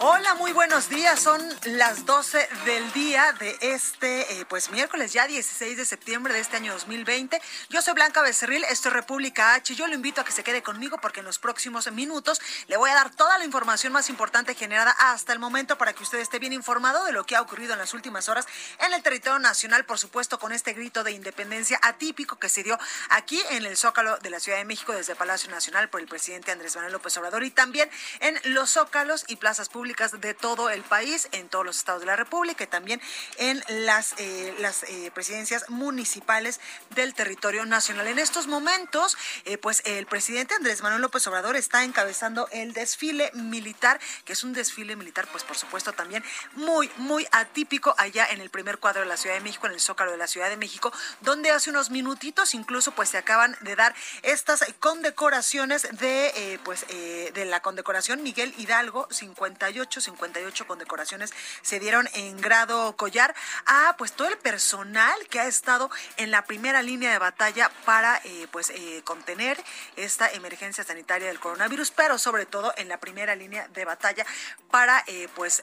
Hola, muy buenos días. Son las 12 del día de este, eh, pues miércoles ya 16 de septiembre de este año 2020. Yo soy Blanca Becerril, esto es República H. Yo lo invito a que se quede conmigo porque en los próximos minutos le voy a dar toda la información más importante generada hasta el momento para que usted esté bien informado de lo que ha ocurrido en las últimas horas en el territorio nacional, por supuesto, con este grito de independencia atípico que se dio aquí en el Zócalo de la Ciudad de México desde Palacio Nacional por el presidente Andrés Manuel López Obrador y también en los zócalos y plazas públicas de todo el país, en todos los estados de la República y también en las, eh, eh, presidencias municipales del territorio nacional. En estos momentos, eh, pues el presidente Andrés Manuel López Obrador está encabezando el desfile militar, que es un desfile militar, pues por supuesto también muy, muy atípico allá en el primer cuadro de la Ciudad de México, en el Zócalo de la Ciudad de México, donde hace unos minutitos incluso pues se acaban de dar estas condecoraciones de, pues, de la condecoración Miguel Hidalgo 58 58, condecoraciones se dieron en grado collar. A pues todo el personal que ha estado en la primera línea de batalla para eh, pues eh, contener esta emergencia sanitaria del coronavirus, pero sobre todo en la primera línea de batalla para eh, pues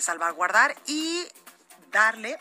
salvaguardar y darle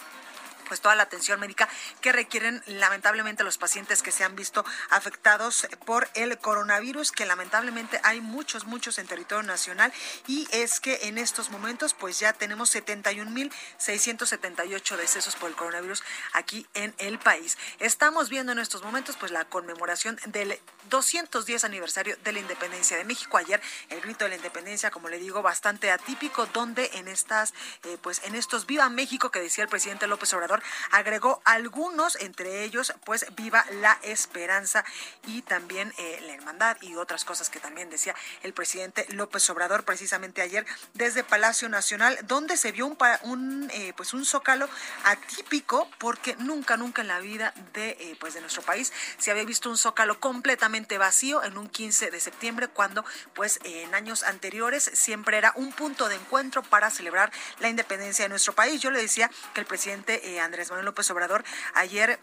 pues toda la atención médica que requieren lamentablemente los pacientes que se han visto afectados por el coronavirus, que lamentablemente hay muchos, muchos en territorio nacional y es que en estos momentos pues ya tenemos 71.678 decesos por el coronavirus aquí en el país. Estamos viendo en estos momentos pues la conmemoración del 210 aniversario de la independencia de México. Ayer el grito de la independencia, como le digo, bastante atípico, donde en estas, eh, pues en estos Viva México que decía el presidente López Obrador, agregó algunos, entre ellos, pues viva la esperanza y también eh, la hermandad y otras cosas que también decía el presidente López Obrador precisamente ayer desde Palacio Nacional, donde se vio un, eh, pues un zócalo atípico porque nunca, nunca en la vida de, eh, pues de nuestro país se había visto un zócalo completamente vacío en un 15 de septiembre cuando pues en años anteriores siempre era un punto de encuentro para celebrar la independencia de nuestro país. Yo le decía que el presidente Andrés Manuel López Obrador ayer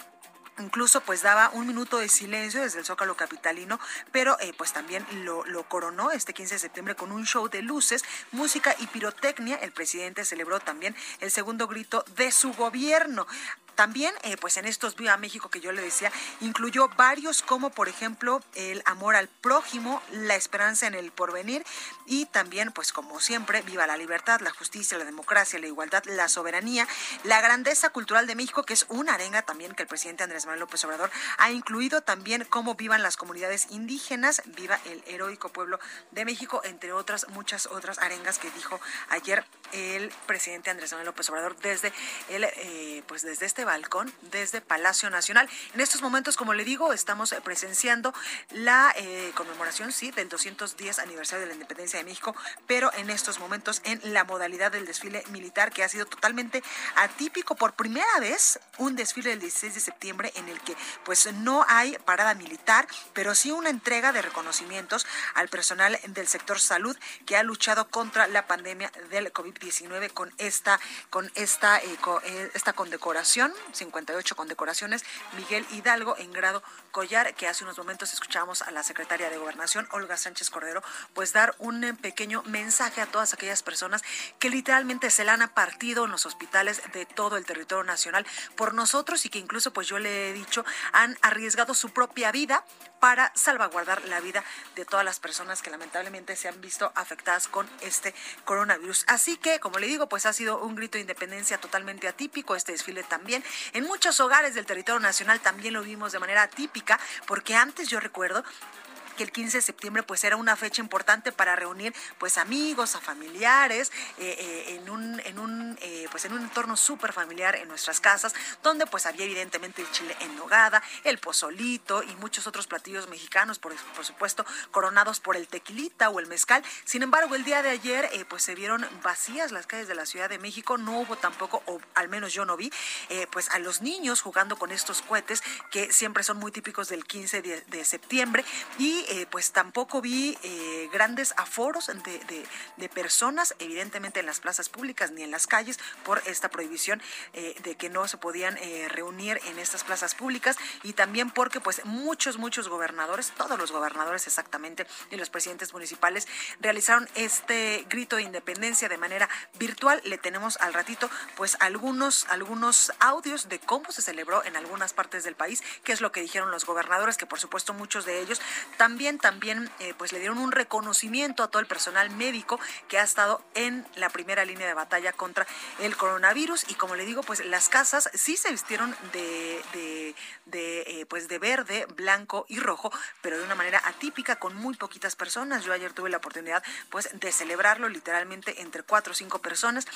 incluso pues daba un minuto de silencio desde el Zócalo Capitalino, pero eh, pues también lo, lo, coronó este 15 de septiembre con un show de luces, música y pirotecnia. El presidente celebró también el segundo grito de su gobierno. También, eh, pues en estos Viva México que yo le decía, incluyó varios como, por ejemplo, el amor al prójimo, la esperanza en el porvenir y también, pues como siempre, viva la libertad, la justicia, la democracia, la igualdad, la soberanía, la grandeza cultural de México, que es una arenga también que el presidente Andrés Manuel López Obrador ha incluido también cómo vivan las comunidades indígenas, viva el heroico pueblo de México, entre otras muchas otras arengas que dijo ayer el presidente Andrés Manuel López Obrador desde el, eh, pues desde este balcón desde Palacio Nacional. En estos momentos, como le digo, estamos presenciando la eh, conmemoración, sí, del 210 aniversario de la independencia de México, pero en estos momentos en la modalidad del desfile militar que ha sido totalmente atípico por primera vez, un desfile del 16 de septiembre en el que pues no hay parada militar, pero sí una entrega de reconocimientos al personal del sector salud que ha luchado contra la pandemia del COVID-19 con esta con esta eh, eh, esta condecoración 58 condecoraciones, Miguel Hidalgo en grado collar, que hace unos momentos escuchamos a la secretaria de Gobernación, Olga Sánchez Cordero, pues dar un eh, pequeño mensaje a todas aquellas personas que literalmente se la han partido en los hospitales de todo el territorio nacional por nosotros y que incluso, pues yo le he dicho, han arriesgado su propia vida para salvaguardar la vida de todas las personas que lamentablemente se han visto afectadas con este coronavirus. Así que, como le digo, pues ha sido un grito de independencia totalmente atípico, este desfile también, En muchos hogares del territorio nacional también lo vimos de manera típica, porque antes yo recuerdo que el 15 de septiembre pues era una fecha importante para reunir pues amigos, a familiares, eh, eh, en un, en un, eh, pues en un entorno súper familiar en nuestras casas, donde pues había evidentemente el chile en nogada, el pozolito y muchos otros platillos mexicanos, por, por supuesto, coronados por el tequilita o el mezcal. Sin embargo, el día de ayer pues se vieron vacías las calles de la Ciudad de México, no hubo tampoco, o al menos yo no vi, pues a los niños jugando con estos cohetes que siempre son muy típicos del 15 de, de septiembre y eh, pues tampoco vi eh, grandes aforos de, personas, evidentemente en las plazas públicas ni en las calles, por esta prohibición eh, de que no se podían reunir en estas plazas públicas y también porque pues muchos, muchos gobernadores, todos los gobernadores exactamente y los presidentes municipales realizaron este grito de independencia de manera virtual. Le tenemos al ratito pues algunos, algunos audios de cómo se celebró en algunas partes del país, qué es lo que dijeron los gobernadores, que por supuesto muchos de ellos también también, eh, pues le dieron un reconocimiento a todo el personal médico que ha estado en la primera línea de batalla contra el coronavirus y como le digo, pues las casas sí se vistieron de eh, pues de verde, blanco y rojo, pero de una manera atípica con muy poquitas personas. Yo ayer tuve la oportunidad pues de celebrarlo literalmente entre cuatro o cinco personas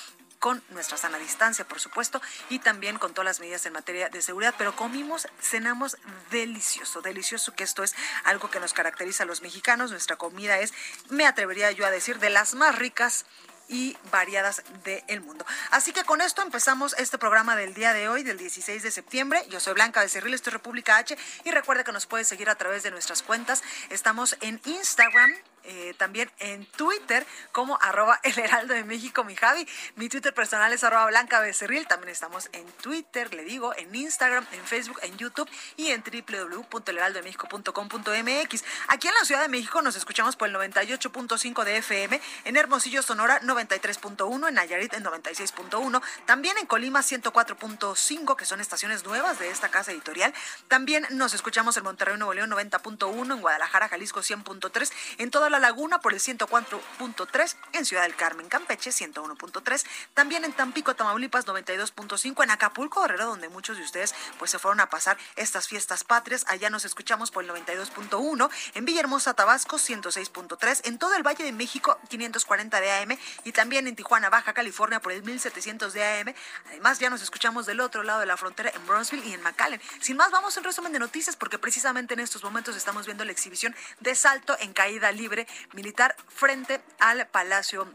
con nuestra sana distancia, por supuesto, y también con todas las medidas en materia de seguridad, pero comimos, cenamos delicioso, delicioso, que esto es algo que nos caracteriza a los mexicanos. Nuestra comida es, me atrevería yo a decir, de las más ricas y variadas del mundo. Así que con esto empezamos este programa del día de hoy, del 16 de septiembre. Yo soy Blanca Becerril, esto es República H y recuerda que nos puede seguir a través de nuestras cuentas. Estamos en Instagram, eh, también en Twitter como arroba el heraldo de México, mi Javi. Mi Twitter personal es arroba blanca becerril. También estamos en Twitter, le digo, en Instagram, en Facebook, en YouTube y en www.elheraldodemexico.com.mx. Aquí en la Ciudad de México nos escuchamos por el 98.5 de FM, en Hermosillo, Sonora 93.1, en Nayarit en 96.1, también en Colima 104.5, que son estaciones nuevas de esta casa editorial. También nos escuchamos en Monterrey, Nuevo León 90.1, en Guadalajara, Jalisco 100.3, en toda la Laguna por el 104.3, en Ciudad del Carmen, Campeche 101.3, también en Tampico, Tamaulipas 92.5, en Acapulco, Guerrero, donde muchos de ustedes pues se fueron a pasar estas fiestas patrias. Allá nos escuchamos por el 92.1, en Villahermosa, Tabasco 106.3, en todo el Valle de México 540 de AM y también en Tijuana, Baja California por el 1700 de AM. Además ya nos escuchamos del otro lado de la frontera en Brownsville y en McAllen. Sin más, vamos a un resumen de noticias porque precisamente en estos momentos estamos viendo la exhibición de salto en caída libre militar frente al Palacio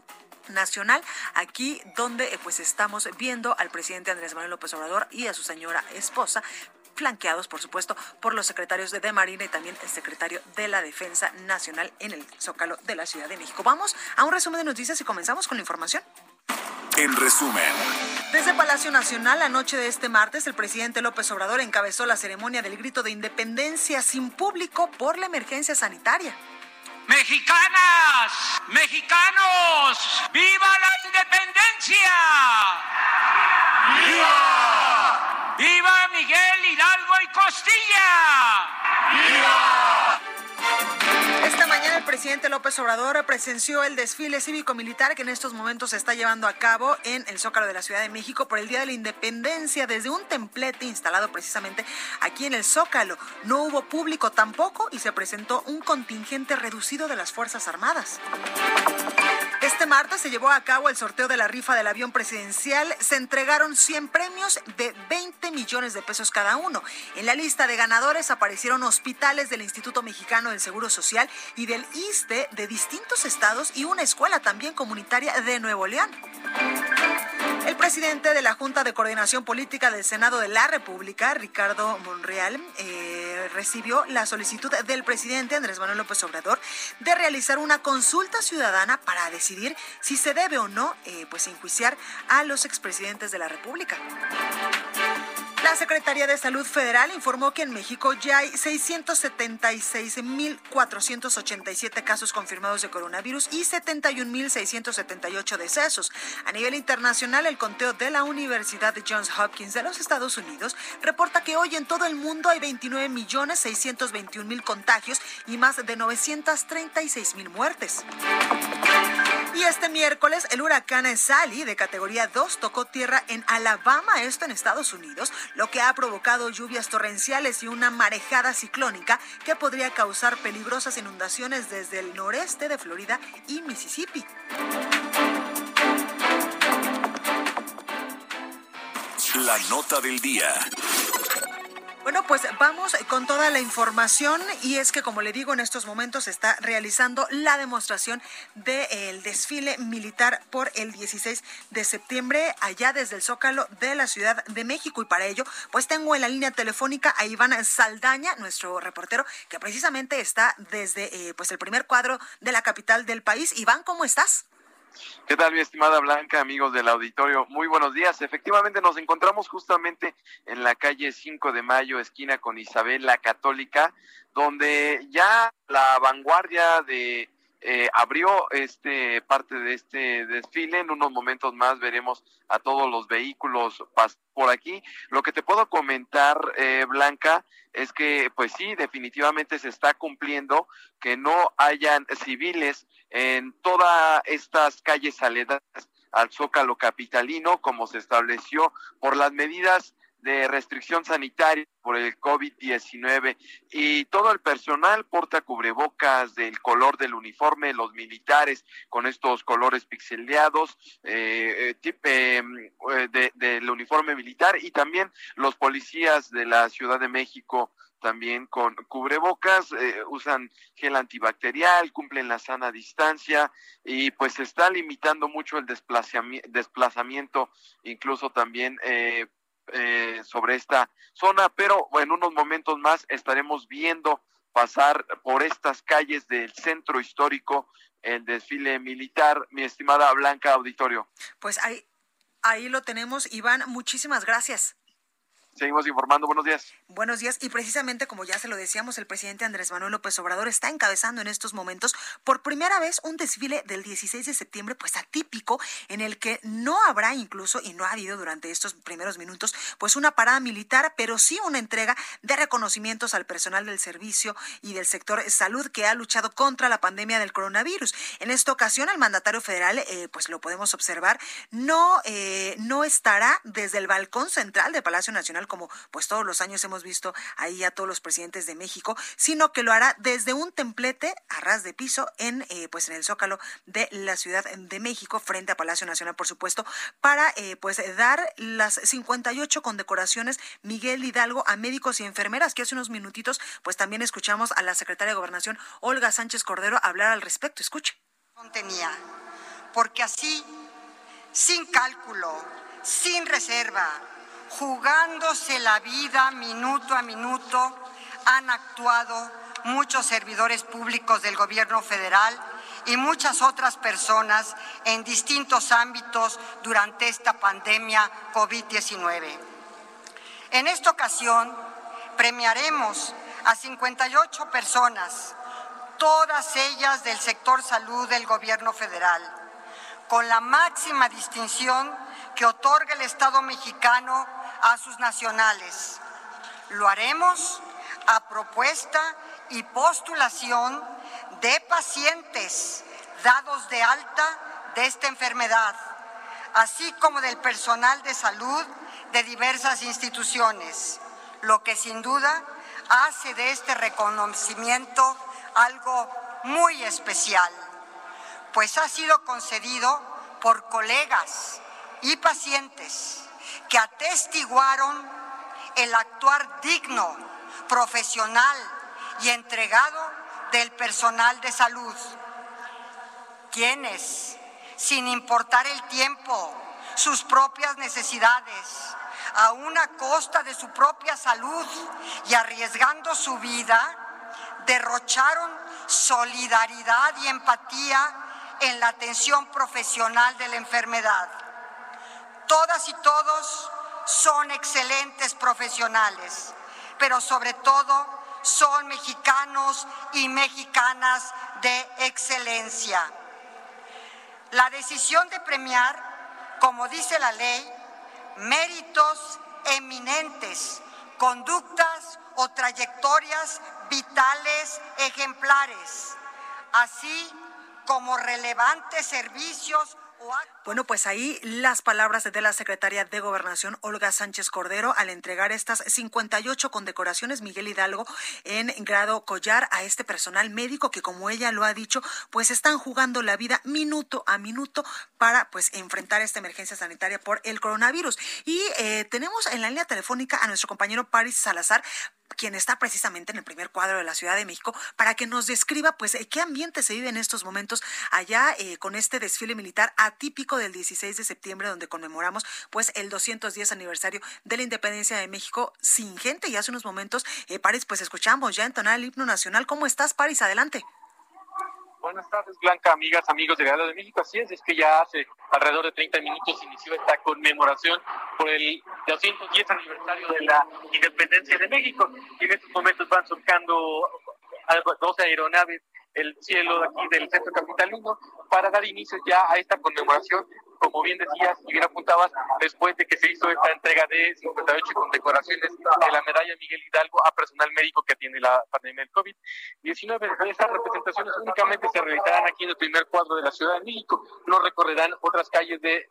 Nacional, aquí donde eh, pues estamos viendo al presidente Andrés Manuel López Obrador y a su señora esposa flanqueados, por supuesto, por los secretarios de, de Marina y también el secretario de la Defensa Nacional en el Zócalo de la Ciudad de México. Vamos a un resumen de noticias y comenzamos con la información. En resumen. Desde Palacio Nacional, la noche de este martes, el presidente López Obrador encabezó la ceremonia del grito de independencia sin público por la emergencia sanitaria. Mexicanas, mexicanos, viva la independencia. ¡Viva! ¡Viva Miguel Hidalgo y Costilla! ¡Viva! Esta mañana el presidente López Obrador presenció el desfile cívico-militar que en estos momentos se está llevando a cabo en el Zócalo de la Ciudad de México por el Día de la Independencia desde un templete instalado precisamente aquí en el Zócalo. No hubo público tampoco y se presentó un contingente reducido de las Fuerzas Armadas. Este martes se llevó a cabo el sorteo de la rifa del avión presidencial. Se entregaron 100 premios de 20 millones de pesos cada uno. En la lista de ganadores aparecieron hospitales del Instituto Mexicano del Seguro Social y del ISTE de distintos estados y una escuela también comunitaria de Nuevo León. El presidente de la Junta de Coordinación Política del Senado de la República, Ricardo Monreal, eh, recibió la solicitud del presidente Andrés Manuel López Obrador de realizar una consulta ciudadana para decidir si se debe o no eh, pues enjuiciar a los expresidentes de la República. La Secretaría de Salud Federal informó que en México ya hay 676.487 casos confirmados de coronavirus y 71.678 decesos. A nivel internacional, el conteo de la Universidad Johns Hopkins de los Estados Unidos reporta que hoy en todo el mundo hay 29.621.000 contagios y más de 936.000 muertes. Y este miércoles el huracán Sally de categoría 2 tocó tierra en Alabama, esto en Estados Unidos, lo que ha provocado lluvias torrenciales y una marejada ciclónica que podría causar peligrosas inundaciones desde el noreste de Florida y Mississippi. La nota del día. Bueno, pues vamos con toda la información y es que como le digo en estos momentos se está realizando la demostración del desfile militar por el 16 de septiembre allá desde el Zócalo de la Ciudad de México y para ello pues tengo en la línea telefónica a Iván Saldaña, nuestro reportero que precisamente está desde eh, pues el primer cuadro de la capital del país. Iván, ¿cómo estás? ¿Qué tal, mi estimada Blanca, amigos del auditorio? Muy buenos días. Efectivamente, nos encontramos justamente en la calle 5 de Mayo, esquina con Isabel la Católica, donde ya la vanguardia de eh, abrió este parte de este desfile. En unos momentos más veremos a todos los vehículos por aquí. Lo que te puedo comentar, eh, Blanca, es que, pues sí, definitivamente se está cumpliendo que no hayan civiles en todas estas calles aledañas al Zócalo Capitalino, como se estableció por las medidas de restricción sanitaria por el COVID-19 y todo el personal porta cubrebocas del color del uniforme, los militares con estos colores pixeleados eh, eh, eh del uniforme militar y también los policías de la Ciudad de México también con cubrebocas, eh, usan gel antibacterial, cumplen la sana distancia y pues se está limitando mucho el desplazamiento, desplazamiento incluso también eh, eh, sobre esta zona, pero en unos momentos más estaremos viendo pasar por estas calles del centro histórico el desfile militar, mi estimada Blanca Auditorio. Pues ahí, ahí lo tenemos, Iván, muchísimas gracias. Seguimos informando. Buenos días. Buenos días. Y precisamente como ya se lo decíamos, el presidente Andrés Manuel López Obrador está encabezando en estos momentos por primera vez un desfile del 16 de septiembre, pues atípico, en el que no habrá incluso, y no ha habido durante estos primeros minutos, pues una parada militar, pero sí una entrega de reconocimientos al personal del servicio y del sector salud que ha luchado contra la pandemia del coronavirus. En esta ocasión, el mandatario federal, eh, pues lo podemos observar, no, eh, no estará desde el balcón central del Palacio Nacional como pues todos los años hemos visto ahí a todos los presidentes de México, sino que lo hará desde un templete a ras de piso en eh, pues en el Zócalo de la Ciudad de México, frente a Palacio Nacional, por supuesto, para eh, pues dar las 58 condecoraciones Miguel Hidalgo a médicos y enfermeras, que hace unos minutitos pues también escuchamos a la secretaria de Gobernación, Olga Sánchez Cordero, hablar al respecto. Escuche. Tenía, porque así, sin cálculo, sin reserva, jugándose la vida minuto a minuto, han actuado muchos servidores públicos del gobierno federal y muchas otras personas en distintos ámbitos durante esta pandemia COVID-19. En esta ocasión premiaremos a 58 personas, todas ellas del sector salud del gobierno federal, con la máxima distinción que otorga el Estado mexicano a sus nacionales. Lo haremos a propuesta y postulación de pacientes dados de alta de esta enfermedad, así como del personal de salud de diversas instituciones, lo que sin duda hace de este reconocimiento algo muy especial, pues ha sido concedido por colegas y pacientes que atestiguaron el actuar digno, profesional y entregado del personal de salud, quienes, sin importar el tiempo, sus propias necesidades, a una costa de su propia salud y arriesgando su vida, derrocharon solidaridad y empatía en la atención profesional de la enfermedad Todas y todos son excelentes profesionales, pero sobre todo son mexicanos y mexicanas de excelencia. La decisión de premiar, como dice la ley, méritos eminentes, conductas o trayectorias vitales ejemplares, así como relevantes servicios bueno, pues ahí las palabras de la secretaria de Gobernación, Olga Sánchez Cordero, al entregar estas 58 condecoraciones, Miguel Hidalgo, en grado collar a este personal médico que, como ella lo ha dicho, pues están jugando la vida minuto a minuto para pues enfrentar esta emergencia sanitaria por el coronavirus. Y eh, tenemos en la línea telefónica a nuestro compañero Paris Salazar quien está precisamente en el primer cuadro de la Ciudad de México, para que nos describa pues eh, qué ambiente se vive en estos momentos allá eh, con este desfile militar atípico del 16 de septiembre, donde conmemoramos pues el 210 aniversario de la independencia de México sin gente. Y hace unos momentos, eh, Paris, pues escuchamos ya entonar el himno nacional. ¿Cómo estás, Paris? Adelante. Buenas tardes, Blanca, amigas, amigos de Real de México. Así es, es que ya hace alrededor de 30 minutos inició esta conmemoración por el 210 aniversario de la independencia de México. Y en estos momentos van surcando dos aeronaves el cielo aquí del centro capitalino para dar inicio ya a esta conmemoración como bien decías y bien apuntabas, después de que se hizo esta entrega de 58 condecoraciones de la medalla Miguel Hidalgo a personal médico que atiende la pandemia del COVID-19. Estas representaciones únicamente se realizarán aquí en el primer cuadro de la Ciudad de México, no recorrerán otras calles de,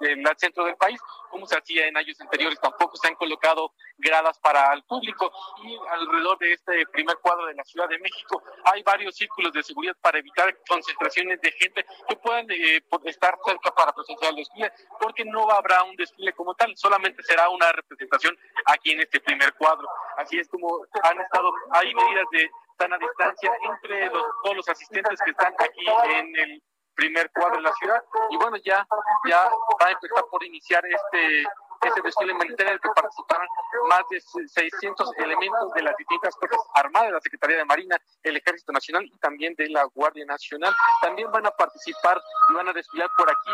del centro del país, como se hacía en años anteriores. Tampoco se han colocado gradas para el público y alrededor de este primer cuadro de la Ciudad de México hay varios círculos de seguridad para evitar concentraciones de gente que puedan eh, estar cerca para el desfile, porque no habrá un desfile como tal, solamente será una representación aquí en este primer cuadro. Así es como han estado, hay medidas de sana distancia entre todos los asistentes que están aquí en el primer cuadro de la ciudad y bueno ya ya va a empezar por iniciar este ese desfile militar en el que participaron más de 600 elementos de las distintas fuerzas armadas, la Secretaría de Marina, el Ejército Nacional y también de la Guardia Nacional. También van a participar y van a desfilar por aquí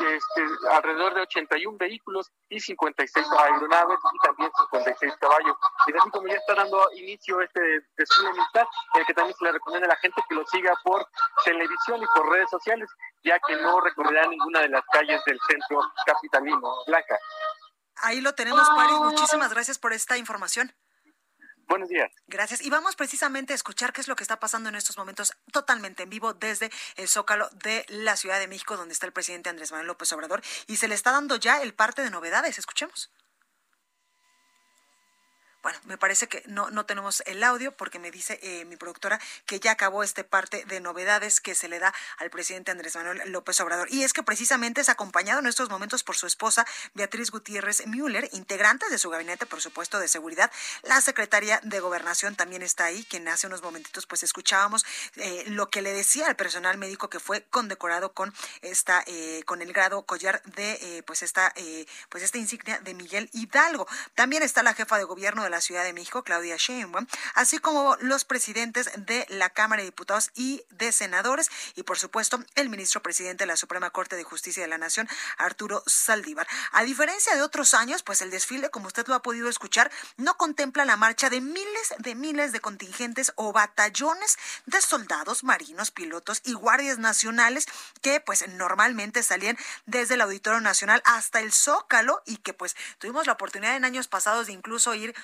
este, alrededor de 81 vehículos y 56 aeronaves y también 56 caballos. Y así como ya está dando inicio este desfile militar, el que también se le recomienda a la gente que lo siga por televisión y por redes sociales, ya que no recorrerá ninguna de las calles del centro capitalino. Blanca. Ahí lo tenemos, Paris. Muchísimas gracias por esta información. Buenos días. Gracias. Y vamos precisamente a escuchar qué es lo que está pasando en estos momentos totalmente en vivo desde el Zócalo de la Ciudad de México, donde está el presidente Andrés Manuel López Obrador. Y se le está dando ya el parte de novedades. Escuchemos. Bueno, me parece que no, no tenemos el audio porque me dice eh, mi productora que ya acabó este parte de novedades que se le da al presidente Andrés Manuel López Obrador. Y es que precisamente es acompañado en estos momentos por su esposa Beatriz Gutiérrez Müller, integrante de su gabinete, por supuesto, de seguridad. La secretaria de Gobernación también está ahí, quien hace unos momentitos pues escuchábamos eh, lo que le decía al personal médico que fue condecorado con esta, eh, con el grado collar de pues esta, pues esta insignia de Miguel Hidalgo. También está la jefa de gobierno de la Ciudad de México, Claudia Sheinbaum, así como los presidentes de la Cámara de Diputados y de Senadores y por supuesto el ministro presidente de la Suprema Corte de Justicia de la Nación, Arturo Saldívar. A diferencia de otros años, pues el desfile, como usted lo ha podido escuchar, no contempla la marcha de miles de miles de contingentes o batallones de soldados, marinos, pilotos y guardias nacionales que pues normalmente salían desde el Auditorio Nacional hasta el Zócalo y que pues tuvimos la oportunidad en años pasados de incluso ir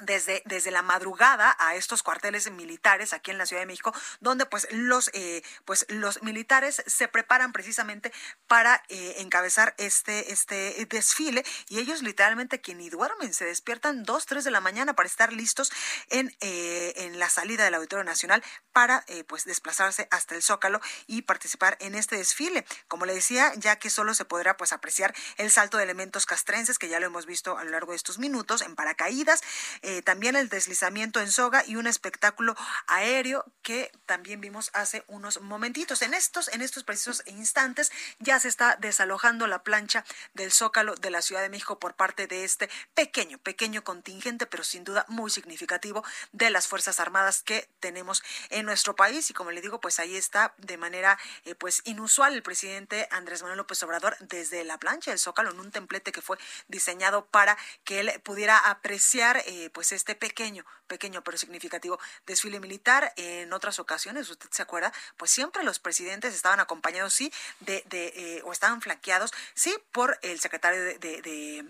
desde, desde la madrugada a estos cuarteles militares aquí en la Ciudad de México, donde pues los, eh, pues los militares se preparan precisamente para eh, encabezar este, este desfile y ellos literalmente que ni duermen, se despiertan dos, tres de la mañana para estar listos en, eh, en la salida del Auditorio Nacional para pues desplazarse hasta el Zócalo y participar en este desfile. Como le decía, ya que solo se podrá pues apreciar el salto de elementos castrenses, que ya lo hemos visto a lo largo de estos minutos, en paracaídas, eh, también el deslizamiento en soga y un espectáculo aéreo que también vimos hace unos momentitos. En estos, en estos precisos instantes ya se está desalojando la plancha del Zócalo de la Ciudad de México por parte de este pequeño, pequeño contingente, pero sin duda muy significativo de las Fuerzas Armadas que tenemos en nuestro país. Y como le digo, pues ahí está de manera eh, pues inusual el presidente Andrés Manuel López Obrador desde la plancha del Zócalo en un templete que fue diseñado para que él pudiera apreciar eh, pues este pequeño, pequeño pero significativo desfile militar. En otras ocasiones, usted se acuerda, pues siempre los presidentes estaban acompañados, sí, de, de eh, o estaban flanqueados, sí, por el secretario de de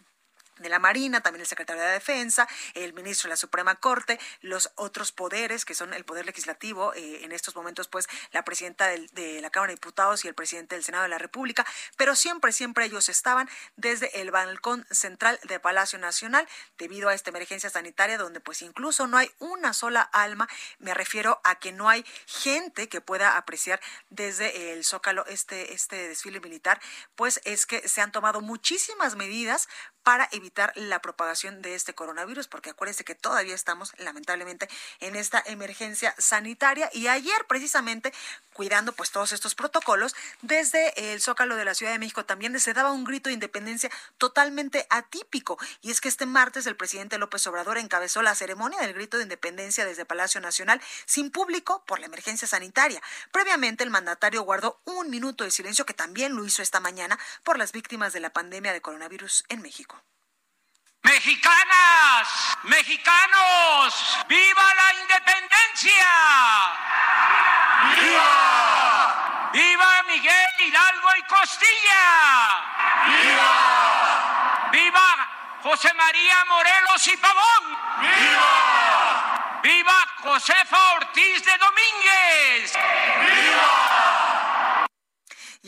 la Marina, también el secretario de Defensa, el ministro de la Suprema Corte, los otros poderes que son el poder legislativo, eh, en estos momentos pues la presidenta de la Cámara de Diputados y el presidente del Senado de la República, pero siempre, siempre ellos estaban desde el balcón central de Palacio Nacional debido a esta emergencia sanitaria donde pues incluso no hay una sola alma, me refiero a que no hay gente que pueda apreciar desde el Zócalo este, este desfile militar, pues es que se han tomado muchísimas medidas para evitar la propagación de este coronavirus, porque acuérdense que todavía estamos lamentablemente en esta emergencia sanitaria y ayer precisamente cuidando pues todos estos protocolos, desde el Zócalo de la Ciudad de México también se daba un grito de independencia totalmente atípico y es que este martes el presidente López Obrador encabezó la ceremonia del grito de independencia desde Palacio Nacional sin público por la emergencia sanitaria. Previamente el mandatario guardó un minuto de silencio que también lo hizo esta mañana por las víctimas de la pandemia de coronavirus en México. Mexicanas, mexicanos, viva la independencia. ¡Viva! ¡Viva Miguel Hidalgo y Costilla! ¡Viva! ¡Viva José María Morelos y Pavón! ¡Viva! ¡Viva Josefa Ortiz de Domínguez! ¡Viva!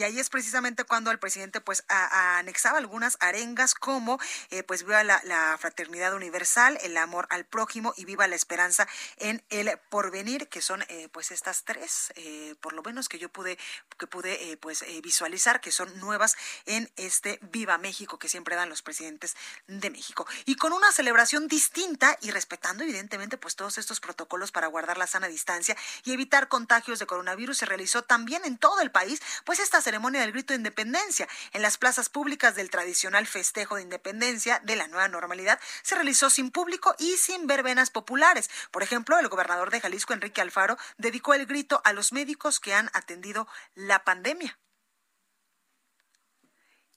Y ahí es precisamente cuando el presidente pues anexaba algunas arengas como eh, pues viva la, fraternidad universal, el amor al prójimo y viva la esperanza en el porvenir, que son eh, pues estas tres, eh, por lo menos que yo pude que pude pues visualizar que son nuevas en este Viva México que siempre dan los presidentes de México. Y con una celebración distinta y respetando evidentemente pues todos estos protocolos para guardar la sana distancia y evitar contagios de coronavirus se realizó también en todo el país pues esta ceremonia del grito de independencia en las plazas públicas del tradicional festejo de independencia de la nueva normalidad se realizó sin público y sin verbenas populares. Por ejemplo, el gobernador de Jalisco, Enrique Alfaro, dedicó el grito a los médicos que han atendido la pandemia.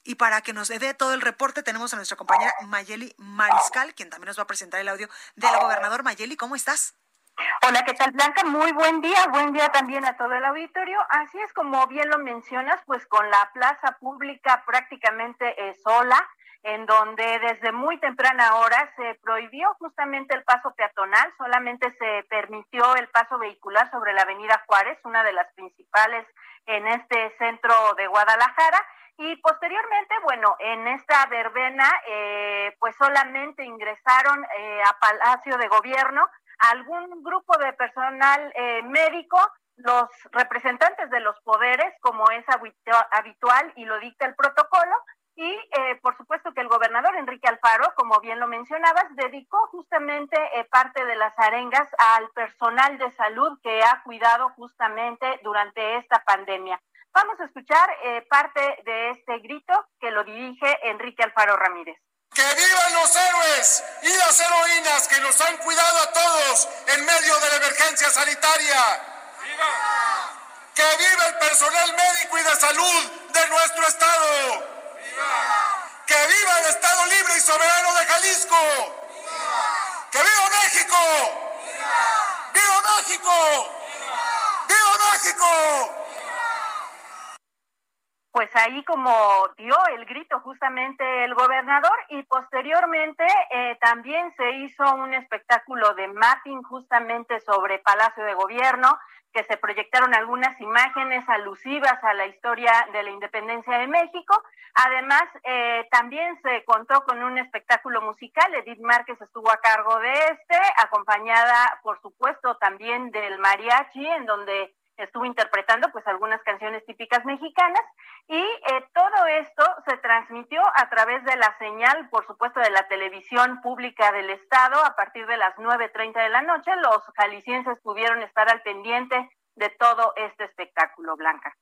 Y para que nos dé todo el reporte, tenemos a nuestra compañera Mayeli Mariscal, quien también nos va a presentar el audio del gobernador. Mayeli, ¿cómo estás? Hola, ¿qué tal Blanca? Muy buen día, buen día también a todo el auditorio. Así es como bien lo mencionas, pues con la plaza pública prácticamente eh, sola, en donde desde muy temprana hora se prohibió justamente el paso peatonal, solamente se permitió el paso vehicular sobre la avenida Juárez, una de las principales en este centro de Guadalajara. Y posteriormente, bueno, en esta verbena, eh, pues solamente ingresaron eh, a Palacio de Gobierno algún grupo de personal eh, médico, los representantes de los poderes, como es habitual y lo dicta el protocolo, y eh, por supuesto que el gobernador Enrique Alfaro, como bien lo mencionabas, dedicó justamente eh, parte de las arengas al personal de salud que ha cuidado justamente durante esta pandemia. Vamos a escuchar parte de este grito que lo dirige Enrique Alfaro Ramírez. Que vivan los héroes y las heroínas que nos han cuidado a todos en medio de la emergencia sanitaria. ¡Viva! Que viva el personal médico y de salud de nuestro estado. ¡Viva! Que viva el Estado libre y soberano de Jalisco. ¡Viva! Que viva México. ¡Viva, ¡Viva México! ¡Viva, ¡Viva México! Pues ahí como dio el grito justamente el gobernador y posteriormente eh, también se hizo un espectáculo de mapping justamente sobre Palacio de Gobierno, que se proyectaron algunas imágenes alusivas a la historia de la independencia de México. Además, eh, también se contó con un espectáculo musical. Edith Márquez estuvo a cargo de este, acompañada, por supuesto, también del mariachi, en donde estuvo interpretando pues algunas canciones típicas mexicanas y eh, todo esto se transmitió a través de la señal, por supuesto, de la televisión pública del estado a partir de las 9.30 de la noche. Los jaliscienses pudieron estar al pendiente de todo este espectáculo, Blanca.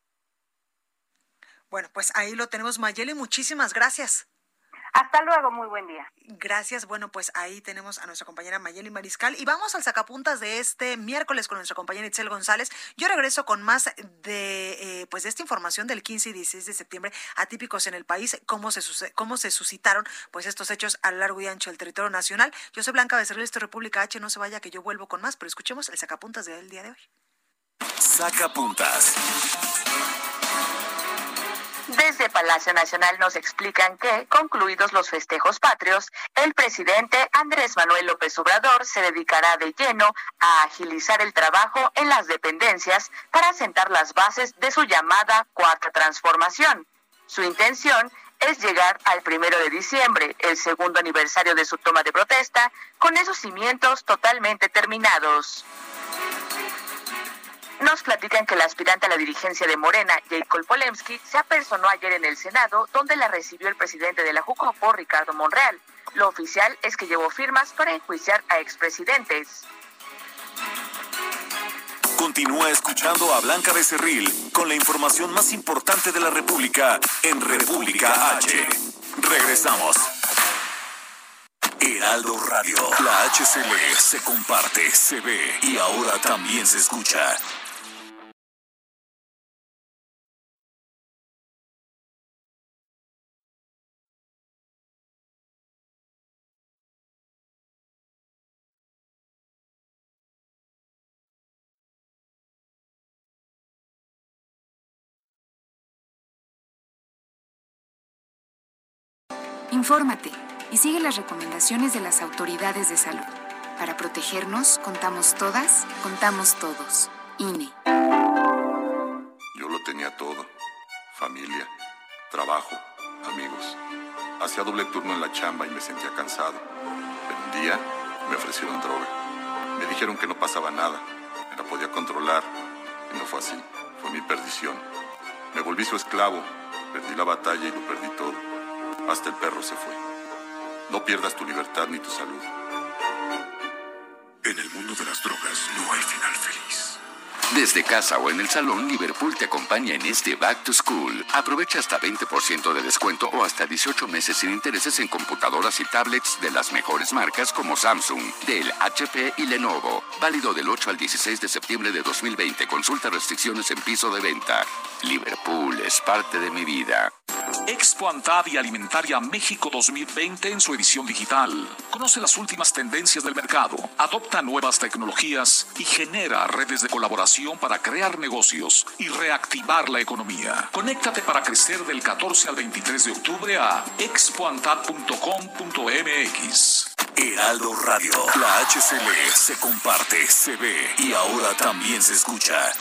Bueno, pues ahí lo tenemos, Mayeli. Muchísimas gracias. Hasta luego, muy buen día. Gracias. Bueno, pues ahí tenemos a nuestra compañera Mayeli Mariscal y vamos al sacapuntas de este miércoles con nuestra compañera Itzel González. Yo regreso con más de eh, pues de esta información del 15 y 16 de septiembre atípicos en el país, cómo se cómo se suscitaron pues estos hechos a lo largo y ancho del territorio nacional. Yo soy Blanca Becerril, esto República H, no se vaya que yo vuelvo con más, pero escuchemos el sacapuntas del día de hoy. Sacapuntas. Desde Palacio Nacional nos explican que, concluidos los festejos patrios, el presidente Andrés Manuel López Obrador se dedicará de lleno a agilizar el trabajo en las dependencias para sentar las bases de su llamada cuarta transformación. Su intención es llegar al primero de diciembre, el segundo aniversario de su toma de protesta, con esos cimientos totalmente terminados. Nos platican que el aspirante a la dirigencia de Morena, Jacob Polemski, se apersonó ayer en el Senado, donde la recibió el presidente de la Jucopo, Ricardo Monreal. Lo oficial es que llevó firmas para enjuiciar a expresidentes. Continúa escuchando a Blanca Becerril con la información más importante de la República en República H. Regresamos. Heraldo Radio, la HCL se comparte, se ve y ahora también se escucha. Infórmate y sigue las recomendaciones de las autoridades de salud. Para protegernos, contamos todas, contamos todos. INE. Yo lo tenía todo. Familia, trabajo, amigos. Hacía doble turno en la chamba y me sentía cansado. Pero un día me ofrecieron droga. Me dijeron que no pasaba nada. Me la podía controlar. Y no fue así. Fue mi perdición. Me volví su esclavo. Perdí la batalla y lo perdí todo. Hasta el perro se fue. No pierdas tu libertad ni tu salud. En el mundo de las drogas no hay final feliz. Desde casa o en el salón, Liverpool te acompaña en este Back to School. Aprovecha hasta 20% de descuento o hasta 18 meses sin intereses en computadoras y tablets de las mejores marcas como Samsung, Dell, HP y Lenovo. Válido del 8 al 16 de septiembre de 2020. Consulta restricciones en piso de venta. Liverpool es parte de mi vida. Expo y Alimentaria México 2020 en su edición digital. Conoce las últimas tendencias del mercado, adopta nuevas tecnologías y genera redes de colaboración para crear negocios y reactivar la economía. Conéctate para crecer del 14 al 23 de octubre a expoantad.com.mx. Heraldo Radio, la HCL se comparte, se ve y ahora también se escucha.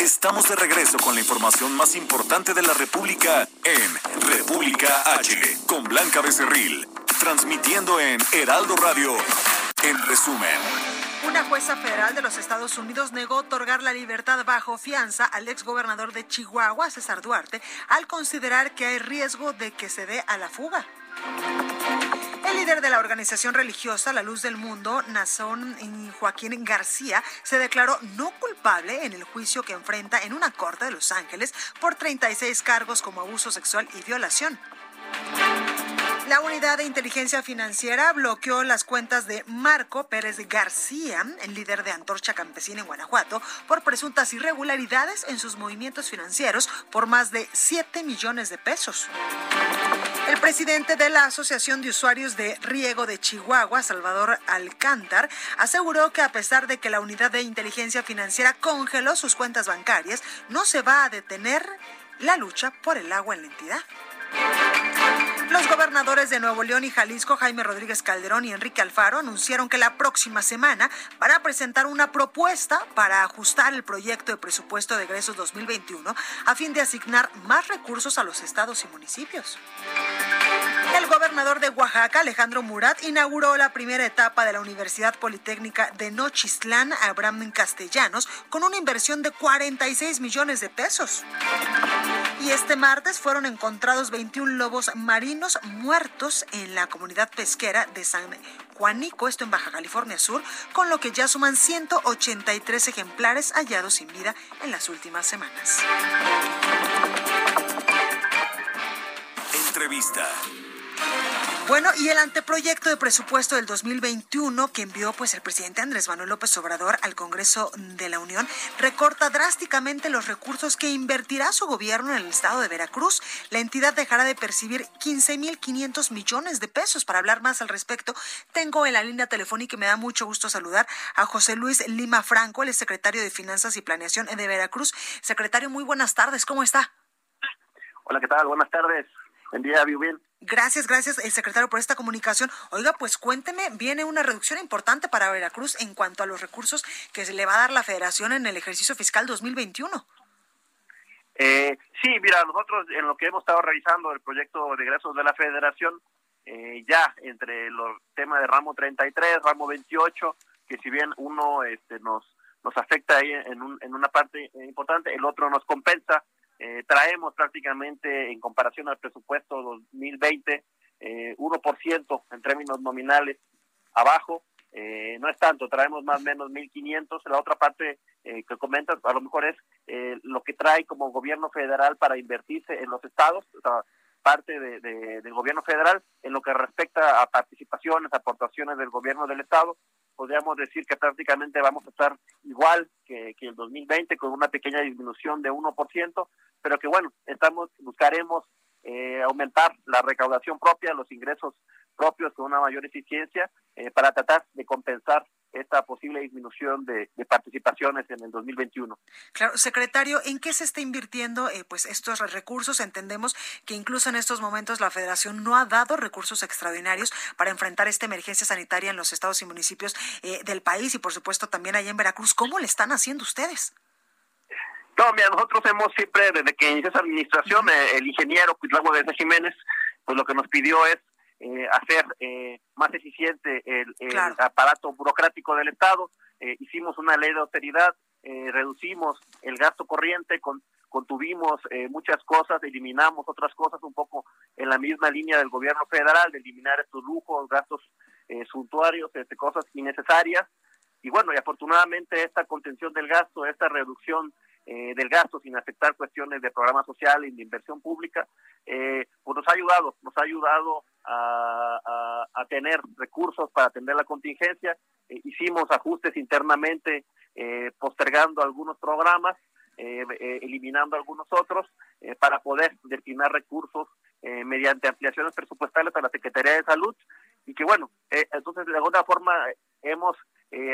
Estamos de regreso con la información más importante de la República en República H, con Blanca Becerril, transmitiendo en Heraldo Radio. En resumen. Una jueza federal de los Estados Unidos negó otorgar la libertad bajo fianza al exgobernador de Chihuahua, César Duarte, al considerar que hay riesgo de que se dé a la fuga. El líder de la organización religiosa La Luz del Mundo, Nazón Joaquín García, se declaró no culpable en el juicio que enfrenta en una corte de Los Ángeles por 36 cargos como abuso sexual y violación. La unidad de inteligencia financiera bloqueó las cuentas de Marco Pérez García, el líder de Antorcha Campesina en Guanajuato, por presuntas irregularidades en sus movimientos financieros por más de 7 millones de pesos. El presidente de la Asociación de Usuarios de Riego de Chihuahua, Salvador Alcántar, aseguró que a pesar de que la unidad de inteligencia financiera congeló sus cuentas bancarias, no se va a detener la lucha por el agua en la entidad. Los gobernadores de Nuevo León y Jalisco, Jaime Rodríguez Calderón y Enrique Alfaro, anunciaron que la próxima semana van a presentar una propuesta para ajustar el proyecto de presupuesto de egresos 2021 a fin de asignar más recursos a los estados y municipios. El gobernador de Oaxaca, Alejandro Murat, inauguró la primera etapa de la Universidad Politécnica de Nochistlán, Abraham Castellanos, con una inversión de 46 millones de pesos. Y este martes fueron encontrados 21 lobos marinos muertos en la comunidad pesquera de San Juanico, esto en Baja California Sur, con lo que ya suman 183 ejemplares hallados sin vida en las últimas semanas. Entrevista. Bueno, y el anteproyecto de presupuesto del 2021 que envió pues el presidente Andrés Manuel López Obrador al Congreso de la Unión recorta drásticamente los recursos que invertirá su gobierno en el estado de Veracruz. La entidad dejará de percibir 15.500 millones de pesos. Para hablar más al respecto, tengo en la línea telefónica y me da mucho gusto saludar a José Luis Lima Franco, el secretario de Finanzas y Planeación de Veracruz. Secretario, muy buenas tardes, ¿cómo está? Hola, ¿qué tal? Buenas tardes. Buen día, bien. Gracias, gracias, el secretario, por esta comunicación. Oiga, pues cuénteme, viene una reducción importante para Veracruz en cuanto a los recursos que se le va a dar la federación en el ejercicio fiscal 2021. Eh, sí, mira, nosotros en lo que hemos estado revisando el proyecto de egresos de la federación, eh, ya entre los temas de ramo 33, ramo 28, que si bien uno este, nos, nos afecta ahí en, un, en una parte importante, el otro nos compensa, eh, traemos prácticamente en comparación al presupuesto 2020 eh, 1% en términos nominales abajo, eh, no es tanto, traemos más o menos 1.500. La otra parte eh, que comentas a lo mejor es eh, lo que trae como gobierno federal para invertirse en los estados, o sea, parte de, del gobierno federal en lo que respecta a participaciones, aportaciones del gobierno del estado. Podríamos decir que prácticamente vamos a estar igual que, que el 2020 con una pequeña disminución de 1%, pero que bueno, estamos buscaremos eh, aumentar la recaudación propia, los ingresos propios con una mayor eficiencia eh, para tratar de compensar esta posible disminución de, participaciones en el 2021. Claro, secretario, ¿en qué se está invirtiendo eh, pues estos recursos? Entendemos que incluso en estos momentos la Federación no ha dado recursos extraordinarios para enfrentar esta emergencia sanitaria en los estados y municipios eh, del país y por supuesto también allá en Veracruz. ¿Cómo le están haciendo ustedes? No, mira, nosotros hemos siempre, desde que inició esa administración, el ingeniero Cuitlago de Jiménez, pues lo que nos pidió es eh, hacer eh, más eficiente el, aparato burocrático del Estado. Eh, hicimos una ley de austeridad, reducimos el gasto corriente, con, contuvimos muchas cosas, eliminamos otras cosas un poco en la misma línea del gobierno federal, de eliminar estos lujos, gastos suntuarios, este, cosas innecesarias. Y bueno, y afortunadamente esta contención del gasto, esta reducción eh, del gasto sin afectar cuestiones de programas sociales y de inversión pública, eh, pues nos ha ayudado, nos ha ayudado a, a, tener recursos para atender la contingencia. Eh, hicimos ajustes internamente postergando algunos programas, eliminando algunos otros, para poder destinar recursos mediante ampliaciones presupuestales a la Secretaría de Salud y que bueno, entonces de alguna forma hemos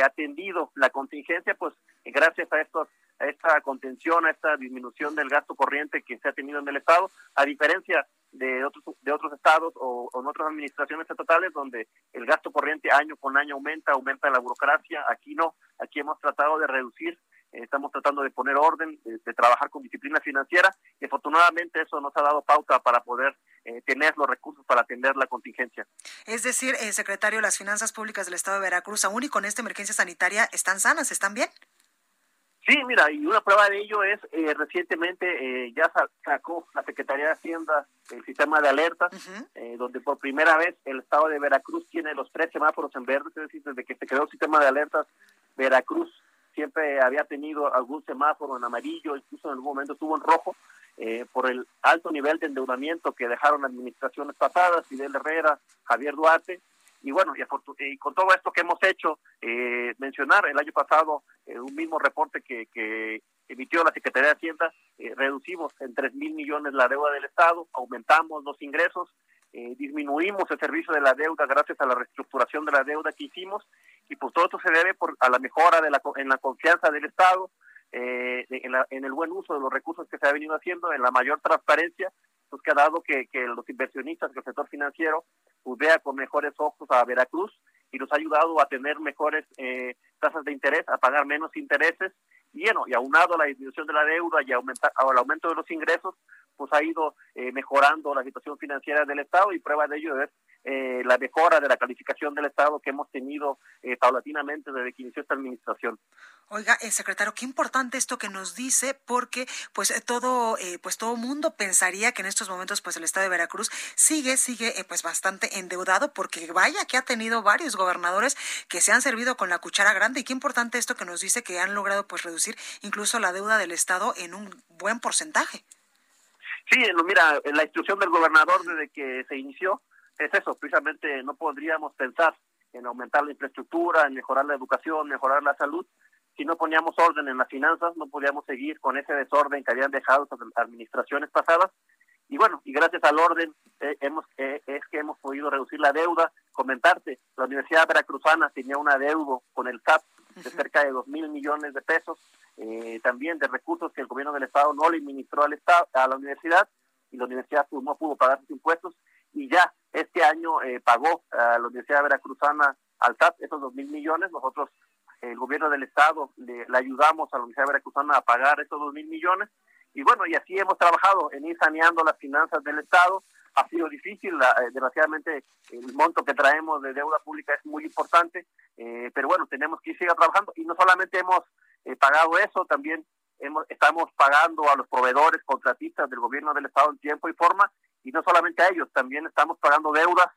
atendido la contingencia pues gracias a estos a esta contención, a esta disminución del gasto corriente que se ha tenido en el Estado, a diferencia de otros de otros estados o, en otras administraciones estatales donde el gasto corriente año con año aumenta, aumenta la burocracia, aquí no, aquí hemos tratado de reducir, eh, estamos tratando de poner orden, de, trabajar con disciplina financiera y afortunadamente eso nos ha dado pauta para poder eh, tener los recursos para atender la contingencia. Es decir, eh, secretario, las finanzas públicas del Estado de Veracruz, aún y con esta emergencia sanitaria, ¿están sanas? ¿Están bien? Sí, mira, y una prueba de ello es, eh, recientemente eh, ya sacó la Secretaría de Hacienda el sistema de alertas, eh, donde por primera vez el estado de Veracruz tiene los tres semáforos en verde, es decir, desde que se creó el sistema de alertas, Veracruz siempre había tenido algún semáforo en amarillo, incluso en algún momento estuvo en rojo, por el alto nivel de endeudamiento que dejaron administraciones pasadas, Fidel Herrera, Javier Duarte, y bueno, y, con todo esto que hemos hecho, eh, mencionar el año pasado eh, un mismo reporte que, emitió la Secretaría de Hacienda, eh, reducimos en 3 mil millones la deuda del Estado, aumentamos los ingresos, disminuimos el servicio de la deuda gracias a la reestructuración de la deuda que hicimos, y pues todo esto se debe por, a la mejora de la, en la confianza del Estado, en, en, el buen uso de los recursos que se ha venido haciendo, en la mayor transparencia pues que ha dado que, los inversionistas, que el sector financiero, pues vea con mejores ojos a Veracruz y nos ha ayudado a tener mejores eh, tasas de interés, a pagar menos intereses. Y bueno, y aunado a la disminución de la deuda y aumentar, al aumento de los ingresos, pues ha ido eh, mejorando la situación financiera del Estado y prueba de ello es eh, la mejora de la calificación del Estado que hemos tenido eh, paulatinamente desde que inició esta administración. Oiga, eh, secretario, qué importante esto que nos dice, porque pues todo, pues todo mundo pensaría que en estos momentos pues el Estado de Veracruz sigue, sigue pues bastante endeudado, porque vaya que ha tenido varios gobernadores que se han servido con la cuchara grande y qué importante esto que nos dice que han logrado pues reducir incluso la deuda del Estado en un buen porcentaje. Sí, mira, la instrucción del gobernador desde que se inició es eso, precisamente no podríamos pensar en aumentar la infraestructura, en mejorar la educación, mejorar la salud, si no poníamos orden en las finanzas, no podíamos seguir con ese desorden que habían dejado las administraciones pasadas. Y bueno, y gracias al orden eh, hemos eh, es que hemos podido reducir la deuda. Comentarte, la Universidad Veracruzana tenía un adeudo con el SAT de cerca de dos mil millones de pesos, eh, también de recursos que el gobierno del Estado no le administró al Estado, a la universidad, y la universidad pues, no pudo pagar sus impuestos y ya este año eh, pagó a la Universidad Veracruzana al SAT esos dos mil millones. Nosotros, el gobierno del Estado, le, ayudamos a la Universidad Veracruzana a pagar esos dos mil millones. Y bueno, y así hemos trabajado en ir saneando las finanzas del Estado. Ha sido difícil, eh, desgraciadamente el monto que traemos de deuda pública es muy importante, eh, pero bueno, tenemos que ir seguir trabajando. Y no solamente hemos pagado eso, también estamos pagando a los proveedores, contratistas del gobierno del Estado en tiempo y forma, y no solamente a ellos, también estamos pagando deudas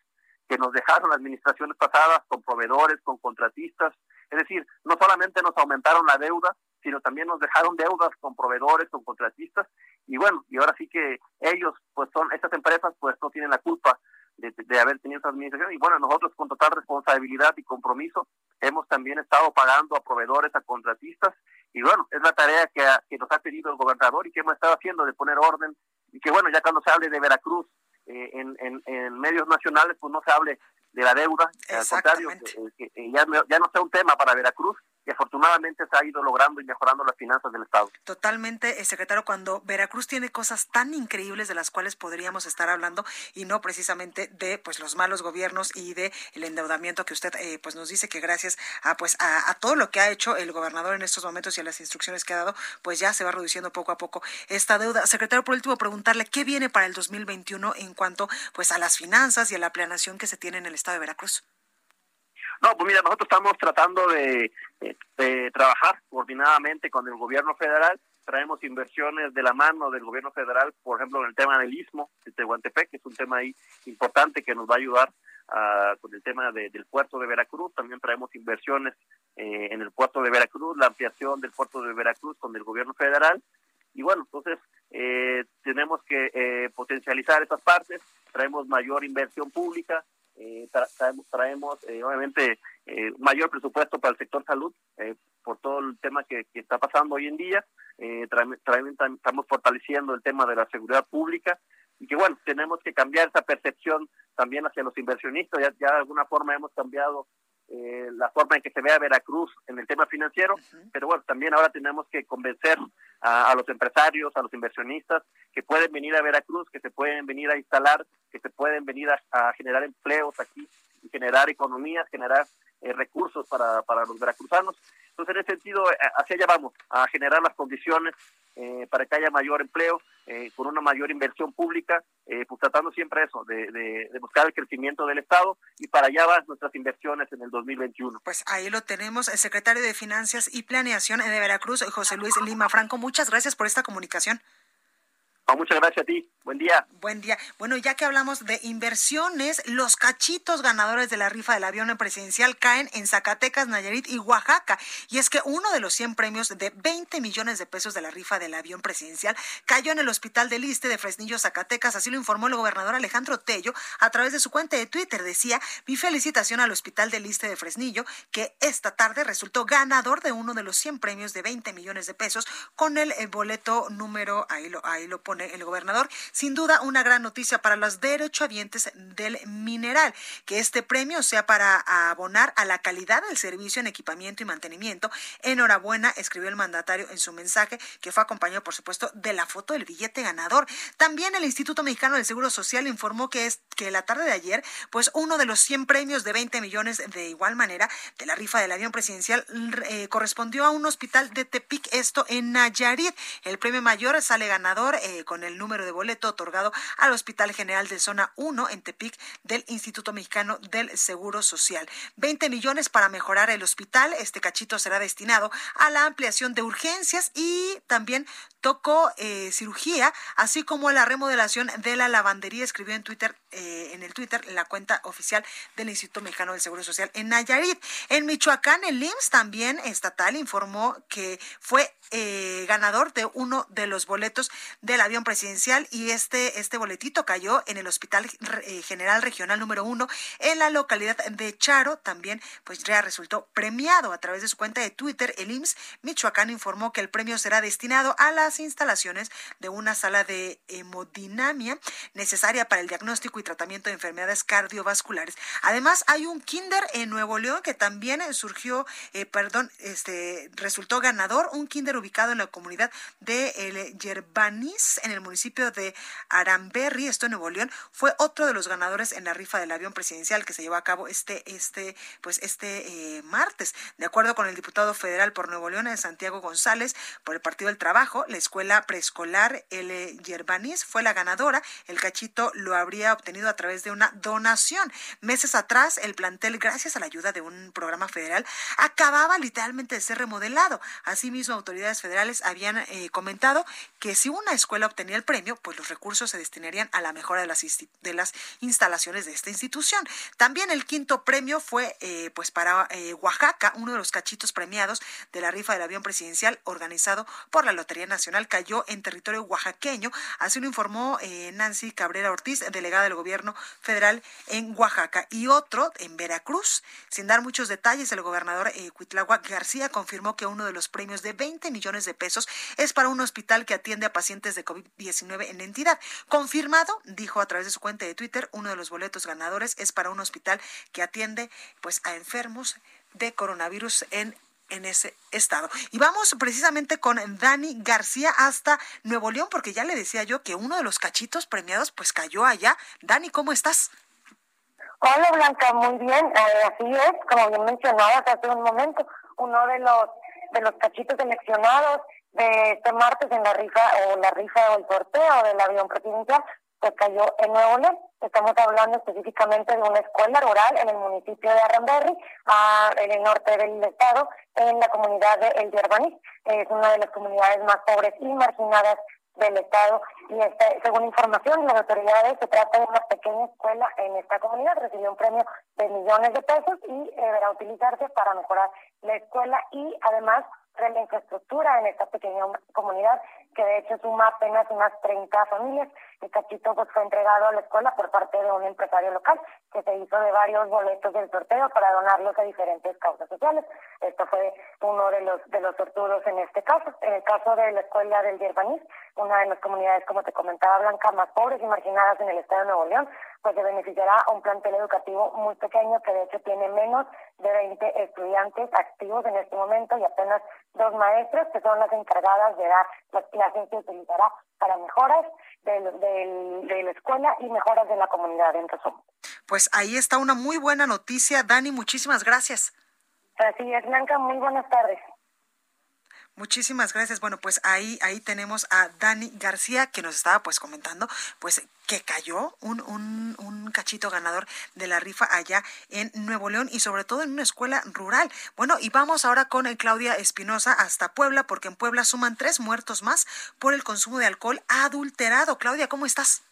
que nos dejaron administraciones pasadas con proveedores, con contratistas. Es decir, no solamente nos aumentaron la deuda, sino también nos dejaron deudas con proveedores, con contratistas. Y bueno, y ahora sí que ellos, pues son, estas empresas, pues no tienen la culpa de, de, haber tenido esa administración. Y bueno, nosotros con total responsabilidad y compromiso hemos también estado pagando a proveedores, a contratistas. Y bueno, es la tarea que, que nos ha pedido el gobernador y que hemos estado haciendo de poner orden y que bueno, ya cuando se hable de Veracruz eh, en, en, en, medios nacionales, pues no se hable de la deuda, al contrario, que, ya, ya no sea un tema para Veracruz, y afortunadamente se ha ido logrando y mejorando las finanzas del Estado. Totalmente, eh, secretario, cuando Veracruz tiene cosas tan increíbles de las cuales podríamos estar hablando y no precisamente de pues los malos gobiernos y de el endeudamiento que usted eh, pues nos dice que gracias a pues a, todo lo que ha hecho el gobernador en estos momentos y a las instrucciones que ha dado, pues ya se va reduciendo poco a poco esta deuda. Secretario, por último, preguntarle qué viene para el 2021 en cuanto pues a las finanzas y a la planeación que se tiene en el estado de Veracruz. No, pues mira, nosotros estamos tratando de, trabajar coordinadamente con el gobierno federal. Traemos inversiones de la mano del gobierno federal, por ejemplo, en el tema del istmo de Tehuantepec, que es un tema ahí importante que nos va a ayudar ah, con el tema del puerto de Veracruz. También traemos inversiones eh, en el puerto de Veracruz, la ampliación del puerto de Veracruz con el gobierno federal. Y bueno, entonces eh, tenemos que eh, potencializar esas partes, traemos mayor inversión pública, eh, traemos, eh, obviamente eh, mayor presupuesto para el sector salud eh, por todo el tema que, está pasando hoy en día. estamos fortaleciendo el tema de la seguridad pública y que bueno, tenemos que cambiar esa percepción también hacia los inversionistas. Ya, ya de alguna forma hemos cambiado eh, la forma en que se ve a Veracruz en el tema financiero, pero bueno, también ahora tenemos que convencer a, los empresarios, a los inversionistas que pueden venir a Veracruz, que se pueden venir a instalar, que se pueden venir a, generar empleos aquí, y generar economías, generar eh, recursos para, para los veracruzanos. Entonces, en ese sentido, eh, hacia allá vamos, a generar las condiciones eh, para que haya mayor empleo, eh, con una mayor inversión pública, pues tratando siempre eso, de, de, buscar el crecimiento del Estado y para allá van nuestras inversiones en el 2021. Pues ahí lo tenemos, el secretario de Finanzas y Planeación de Veracruz, José Luis Lima Franco. Muchas gracias por esta comunicación muchas gracias a ti. Buen día. Buen día. Bueno, ya que hablamos de inversiones, los cachitos ganadores de la rifa del avión presidencial caen en Zacatecas, Nayarit y Oaxaca. Y es que uno de los 100 premios de 20 millones de pesos de la rifa del avión presidencial cayó en el Hospital del Liste de Fresnillo, Zacatecas. Así lo informó el gobernador Alejandro Tello a través de su cuenta de Twitter. Decía, mi felicitación al Hospital del Liste de Fresnillo, que esta tarde resultó ganador de uno de los 100 premios de 20 millones de pesos con el, boleto número, ahí lo, ahí lo el gobernador. Sin duda, una gran noticia para los derechohabientes del mineral, que este premio sea para abonar a la calidad del servicio en equipamiento y mantenimiento. Enhorabuena, escribió el mandatario en su mensaje, que fue acompañado, por supuesto, de la foto del billete ganador. También el Instituto Mexicano del Seguro Social informó que es que la tarde de ayer, pues uno de los 100 premios de 20 millones de igual manera de la rifa del avión presidencial eh, correspondió a un hospital de Tepic, esto en Nayarit. El premio mayor sale ganador eh, con el número de boleto otorgado al Hospital General de Zona 1 en Tepic del Instituto Mexicano del Seguro Social. 20 millones para mejorar el hospital. Este cachito será destinado a la ampliación de urgencias y también tocó eh, cirugía, así como a la remodelación de la lavandería, escribió en Twitter, eh, en el Twitter, la cuenta oficial del Instituto Mexicano del Seguro Social en Nayarit. En Michoacán, el IMSS también estatal informó que fue eh, ganador de uno de los boletos del presidencial y este, este boletito cayó en el Hospital eh, General Regional número uno en la localidad de Charo. También pues ya resultó premiado a través de su cuenta de Twitter. El IMSS Michoacán informó que el premio será destinado a las instalaciones de una sala de hemodinamia necesaria para el diagnóstico y tratamiento de enfermedades cardiovasculares. Además, hay un kinder en Nuevo León que también surgió, eh, perdón, este resultó ganador, un kinder ubicado en la comunidad de El Yerbanis, en el municipio de Aramberry, esto en Nuevo León, fue otro de los ganadores en la rifa del avión presidencial que se llevó a cabo este, este, pues este eh, martes. De acuerdo con el diputado federal por Nuevo León, Santiago González, por el Partido del Trabajo, la escuela preescolar L. Yerbanis fue la ganadora. El cachito lo habría obtenido a través de una donación. Meses atrás, el plantel, gracias a la ayuda de un programa federal, acababa literalmente de ser remodelado. Asimismo, autoridades federales habían eh, comentado que si una escuela obtenía el premio, pues los recursos se destinarían a la mejora de las, de las instalaciones de esta institución. También el quinto premio fue eh, pues para eh, Oaxaca, uno de los cachitos premiados de la rifa del avión presidencial organizado por la Lotería Nacional cayó en territorio oaxaqueño. Así lo informó Nancy Cabrera Ortiz, delegada del gobierno federal en Oaxaca. Y otro en Veracruz. Sin dar muchos detalles, el gobernador eh, García confirmó que uno de los premios de 20 millones de pesos es para un hospital que atiende a pacientes de COVID-19 en entidad. Confirmado, dijo a través de su cuenta de Twitter, uno de los boletos ganadores es para un hospital que atiende pues a enfermos de coronavirus en en ese estado. Y vamos precisamente con Dani García hasta Nuevo León, porque ya le decía yo que uno de los cachitos premiados pues cayó allá. Dani, ¿cómo estás? Hola Blanca, muy bien, eh, así es, como bien mencionabas hace un momento, uno de los de los cachitos seleccionados de este martes en la rifa o la rifa o el sorteo del avión presidencial pues cayó en Nuevo León. Estamos hablando específicamente de una escuela rural en el municipio de Arrenberry, en el norte del estado, en la comunidad de El Yerbaní. Es una de las comunidades más pobres y marginadas del Estado. Y este, según información de las autoridades, se trata de una pequeña escuela en esta comunidad. Recibió un premio de millones de pesos y eh, deberá utilizarse para mejorar la escuela y además la infraestructura en esta pequeña comunidad, que de hecho suma apenas unas 30 familias. El cachito pues, fue entregado a la escuela por parte de un empresario local que se hizo de varios boletos del sorteo para donarlos a diferentes causas sociales. Esto fue uno de los de los sortudos en este caso. En el caso de la escuela del Yerbanís, una de las comunidades, como te comentaba, Blanca, más pobres y marginadas en el estado de Nuevo León, pues se beneficiará a un plantel educativo muy pequeño que de hecho tiene menos de 20 estudiantes activos en este momento y apenas dos maestros que son las encargadas de dar las clases que utilizará para mejoras de, de la escuela y mejoras de la comunidad en resumen. Pues ahí está una muy buena noticia. Dani, muchísimas gracias. Así es, Blanca, muy buenas tardes. Muchísimas gracias. Bueno, pues ahí, ahí tenemos a Dani García que nos estaba pues comentando pues que cayó un, un, un cachito ganador de la rifa allá en Nuevo León y sobre todo en una escuela rural. Bueno, y vamos ahora con el Claudia Espinosa hasta Puebla porque en Puebla suman tres muertos más por el consumo de alcohol adulterado. Claudia, ¿cómo estás?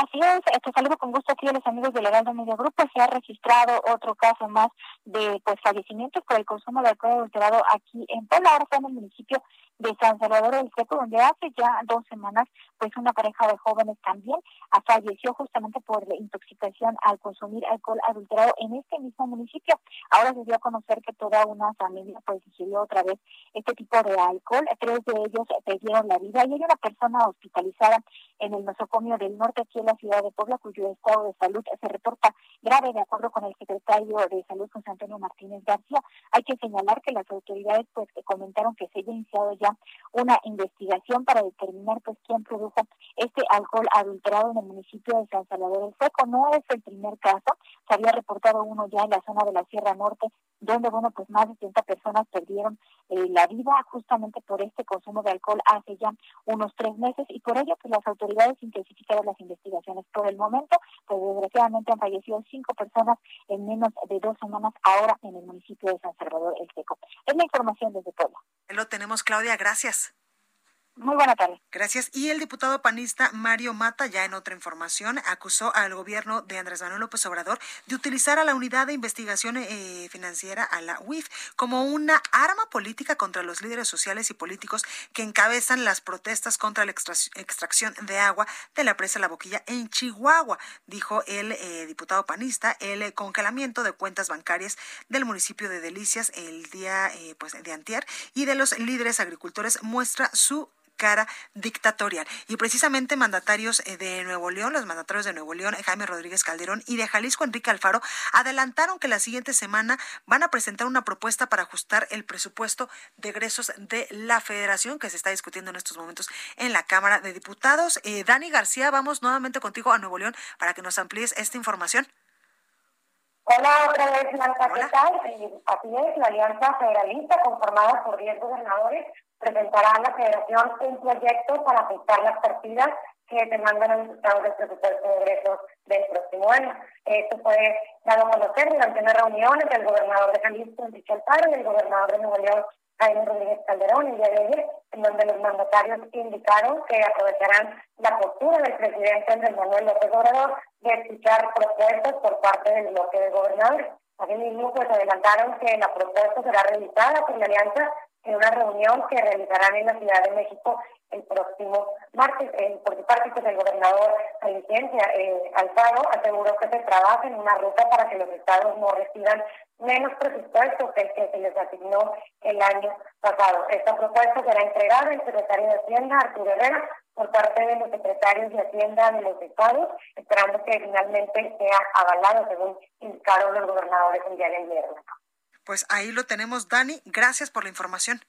Así es, te saludo con gusto aquí a los amigos del Heraldo Medio Grupo. Se ha registrado otro caso más de pues fallecimientos por el consumo de alcohol adulterado aquí en Puebla, ahora está en el municipio de San Salvador del Seco, donde hace ya dos semanas, pues una pareja de jóvenes también falleció justamente por la intoxicación al consumir alcohol adulterado en este mismo municipio. Ahora se dio a conocer que toda una familia pues ingirió otra vez este tipo de alcohol. Tres de ellos perdieron la vida y hay una persona hospitalizada en el nosocomio del norte aquí en la ciudad de Puebla, cuyo estado de salud se reporta grave, de acuerdo con el secretario de Salud, José Antonio Martínez García. Hay que señalar que las autoridades pues comentaron que se haya iniciado ya una investigación para determinar pues quién produjo este alcohol adulterado en el municipio de San Salvador del Seco. No es el primer caso, se había reportado uno ya en la zona de la Sierra Norte, donde bueno pues más de 30 personas perdieron eh, la vida justamente por este consumo de alcohol hace ya unos tres meses y por ello pues las autoridades intensificaron las investigaciones. Por el momento, pues desgraciadamente han fallecido cinco personas en menos de dos semanas ahora en el municipio de San Salvador el Seco. Es la información desde Puebla. Lo tenemos, Claudia. Gracias. Muy buena tarde. Gracias. Y el diputado panista Mario Mata, ya en otra información, acusó al gobierno de Andrés Manuel López Obrador de utilizar a la Unidad de Investigación eh, Financiera, a la UIF, como una arma política contra los líderes sociales y políticos que encabezan las protestas contra la extracción de agua de la presa La Boquilla en Chihuahua, dijo el eh, diputado panista. El congelamiento de cuentas bancarias del municipio de Delicias el día eh, pues, de antier y de los líderes agricultores muestra su cara dictatorial. Y precisamente mandatarios eh, de Nuevo León, los mandatarios de Nuevo León, Jaime Rodríguez Calderón y de Jalisco, Enrique Alfaro, adelantaron que la siguiente semana van a presentar una propuesta para ajustar el presupuesto de egresos de la federación que se está discutiendo en estos momentos en la Cámara de Diputados. Eh, Dani García, vamos nuevamente contigo a Nuevo León para que nos amplíes esta información. Hola, otra vez, Blanca, ¿qué tal? Así es, la Alianza Federalista, conformada por 10 gobernadores, presentará a la Federación un proyecto para ajustar las partidas que demandan el Estado del presupuesto de egresos del próximo año. Esto fue dado a conocer durante una reunión entre el gobernador de Jalisco, Enrique Alfaro, y el gobernador de Nuevo León, Jaime Rodríguez Calderón, el día de ayer, en donde los mandatarios indicaron que aprovecharán la postura del presidente Andrés Manuel López Obrador de escuchar propuestas por parte del bloque de gobernadores. Asimismo, pues adelantaron que la propuesta será revisada por la alianza en una reunión que realizarán en la Ciudad de México el próximo martes. Eh, por su parte, pues el gobernador licencia eh, Alfaro aseguró que se trabaja en una ruta para que los estados no reciban menos presupuesto que el que se les asignó el año pasado. Esta propuesta será entregada al secretario de Hacienda, Arturo Herrera, por parte de los secretarios de Hacienda de los estados, esperando que finalmente sea avalado, según indicaron los gobernadores el día de ayer. Pues ahí lo tenemos, Dani. Gracias por la información.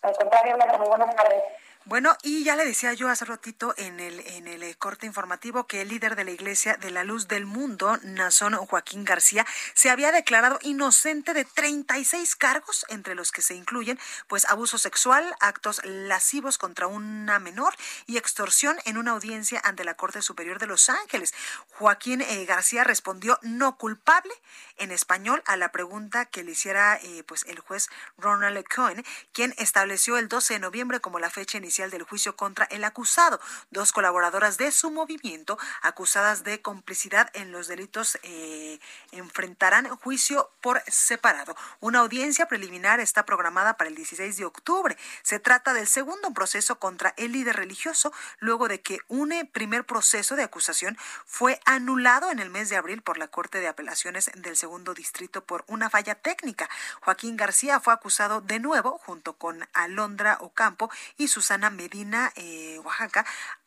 Al contrario, Blanca, muy buenas tardes. Bueno, y ya le decía yo hace ratito en el, en el eh, corte informativo que el líder de la Iglesia de la Luz del Mundo, Nazón Joaquín García, se había declarado inocente de 36 cargos, entre los que se incluyen pues abuso sexual, actos lascivos contra una menor y extorsión en una audiencia ante la Corte Superior de Los Ángeles. Joaquín eh, García respondió no culpable en español a la pregunta que le hiciera eh, pues el juez Ronald Cohen, quien estableció el 12 de noviembre como la fecha inicial del juicio contra el acusado. Dos colaboradoras de su movimiento, acusadas de complicidad en los delitos, eh, enfrentarán juicio por separado. Una audiencia preliminar está programada para el 16 de octubre. Se trata del segundo proceso contra el líder religioso, luego de que un primer proceso de acusación fue anulado en el mes de abril por la Corte de Apelaciones del Distrito por una falla técnica. Joaquín García fue acusado de nuevo, junto con Alondra Ocampo y Susana Medina, eh, Oaxaca,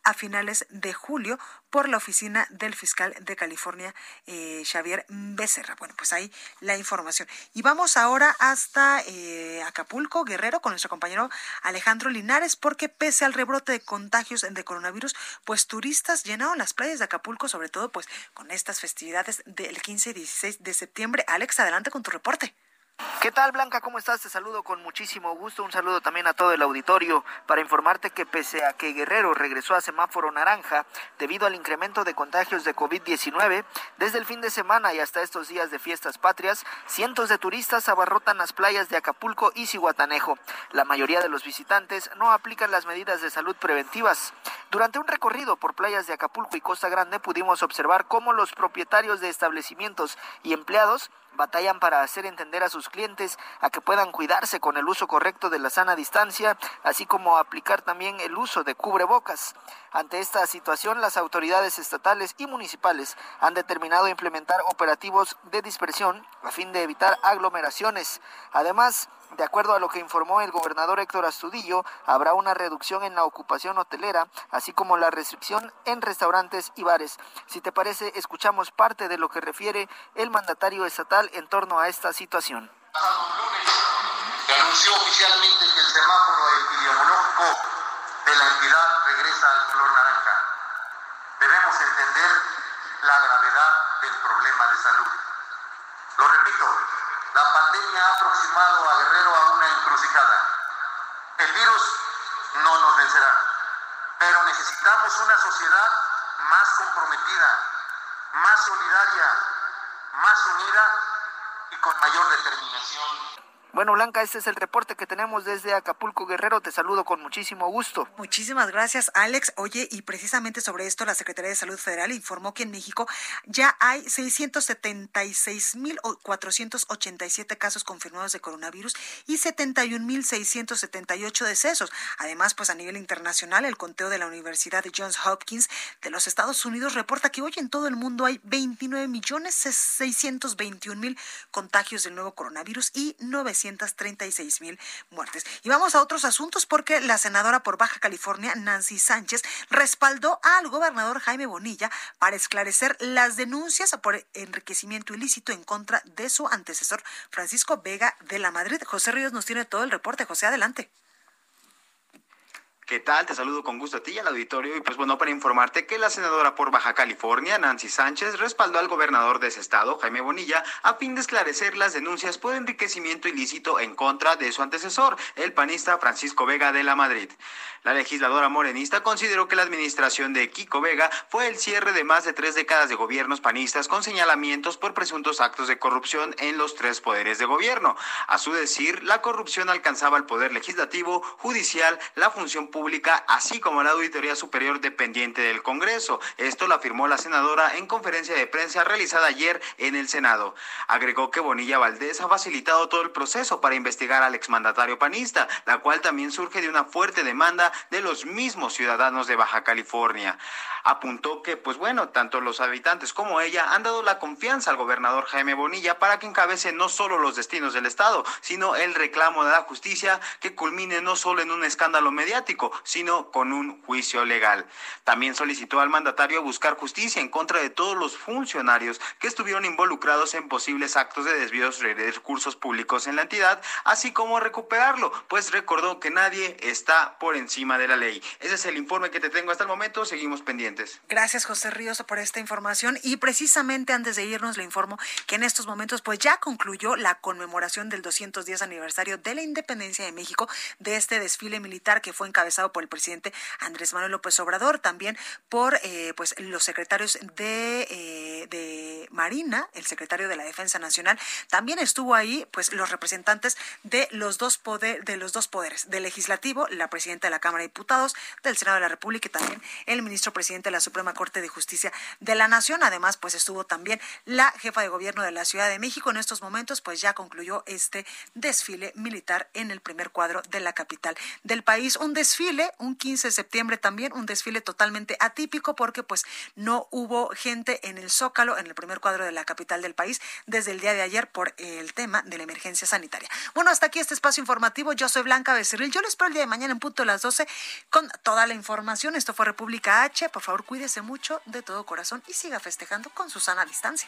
a finales de julio por la oficina del fiscal de California, eh, Xavier Becerra. Bueno, pues ahí la información. Y vamos ahora hasta eh, Acapulco, Guerrero, con nuestro compañero Alejandro Linares, porque pese al rebrote de contagios de coronavirus, pues turistas llenaron las playas de Acapulco, sobre todo pues con estas festividades del 15 y 16 de septiembre. Alex, adelante con tu reporte. ¿Qué tal Blanca? ¿Cómo estás? Te saludo con muchísimo gusto. Un saludo también a todo el auditorio para informarte que pese a que Guerrero regresó a semáforo naranja debido al incremento de contagios de COVID-19, desde el fin de semana y hasta estos días de fiestas patrias, cientos de turistas abarrotan las playas de Acapulco y Cihuatanejo. La mayoría de los visitantes no aplican las medidas de salud preventivas. Durante un recorrido por playas de Acapulco y Costa Grande pudimos observar cómo los propietarios de establecimientos y empleados batallan para hacer entender a sus clientes a que puedan cuidarse con el uso correcto de la sana distancia, así como aplicar también el uso de cubrebocas. Ante esta situación, las autoridades estatales y municipales han determinado implementar operativos de dispersión a fin de evitar aglomeraciones. Además, de acuerdo a lo que informó el gobernador Héctor Astudillo, habrá una reducción en la ocupación hotelera, así como la restricción en restaurantes y bares. Si te parece, escuchamos parte de lo que refiere el mandatario estatal en torno a esta situación. Se anunció oficialmente que el semáforo epidemiológico de la entidad regresa al color naranja. Debemos entender la gravedad del problema de salud. Lo repito, la pandemia ha aproximado a Guerrero a una encrucijada. El virus no nos vencerá, pero necesitamos una sociedad más comprometida, más solidaria, más unida y con mayor determinación. Bueno, Blanca, este es el reporte que tenemos desde Acapulco Guerrero. Te saludo con muchísimo gusto. Muchísimas gracias, Alex. Oye, y precisamente sobre esto, la Secretaría de Salud Federal informó que en México ya hay 676.487 casos confirmados de coronavirus y 71.678 decesos. Además, pues a nivel internacional, el conteo de la Universidad de Johns Hopkins de los Estados Unidos reporta que hoy en todo el mundo hay 29.621.000 contagios del nuevo coronavirus y 9 336 mil muertes. Y vamos a otros asuntos porque la senadora por Baja California, Nancy Sánchez, respaldó al gobernador Jaime Bonilla para esclarecer las denuncias por enriquecimiento ilícito en contra de su antecesor, Francisco Vega de la Madrid. José Ríos nos tiene todo el reporte. José, adelante. ¿Qué tal? Te saludo con gusto a ti y al auditorio. Y pues bueno, para informarte que la senadora por Baja California, Nancy Sánchez, respaldó al gobernador de ese estado, Jaime Bonilla, a fin de esclarecer las denuncias por enriquecimiento ilícito en contra de su antecesor, el panista Francisco Vega de la Madrid. La legisladora morenista consideró que la administración de Kiko Vega fue el cierre de más de tres décadas de gobiernos panistas con señalamientos por presuntos actos de corrupción en los tres poderes de gobierno. A su decir, la corrupción alcanzaba el poder legislativo, judicial, la función pública, así como la auditoría superior dependiente del Congreso. Esto lo afirmó la senadora en conferencia de prensa realizada ayer en el Senado. Agregó que Bonilla Valdés ha facilitado todo el proceso para investigar al exmandatario panista, la cual también surge de una fuerte demanda de los mismos ciudadanos de Baja California. Apuntó que, pues bueno, tanto los habitantes como ella han dado la confianza al gobernador Jaime Bonilla para que encabece no solo los destinos del Estado, sino el reclamo de la justicia que culmine no solo en un escándalo mediático, sino con un juicio legal. También solicitó al mandatario buscar justicia en contra de todos los funcionarios que estuvieron involucrados en posibles actos de desvíos de recursos públicos en la entidad, así como recuperarlo, pues recordó que nadie está por encima de la ley. Ese es el informe que te tengo hasta el momento. Seguimos pendientes. Gracias, José Ríos, por esta información. Y precisamente antes de irnos, le informo que en estos momentos, pues ya concluyó la conmemoración del 210 aniversario de la independencia de México, de este desfile militar que fue encabezado por el presidente Andrés Manuel López Obrador, también por eh, pues los secretarios de, eh, de Marina, el secretario de la Defensa Nacional. También estuvo ahí, pues, los representantes de los dos poder, de los dos poderes, del legislativo, la presidenta de la Cámara de Diputados, del Senado de la República y también el ministro presidente de la Suprema Corte de Justicia de la Nación. Además, pues estuvo también la jefa de gobierno de la Ciudad de México. En estos momentos, pues ya concluyó este desfile militar en el primer cuadro de la capital del país. Un desfile, un 15 de septiembre también, un desfile totalmente atípico porque pues no hubo gente en el Zócalo, en el primer cuadro de la capital del país, desde el día de ayer por el tema de la emergencia sanitaria. Bueno, hasta aquí este espacio informativo. Yo soy Blanca Becerril. Yo les espero el día de mañana en punto de las 12 con toda la información. Esto fue República H. Por favor, cuídese mucho de todo corazón y siga festejando con su sana distancia.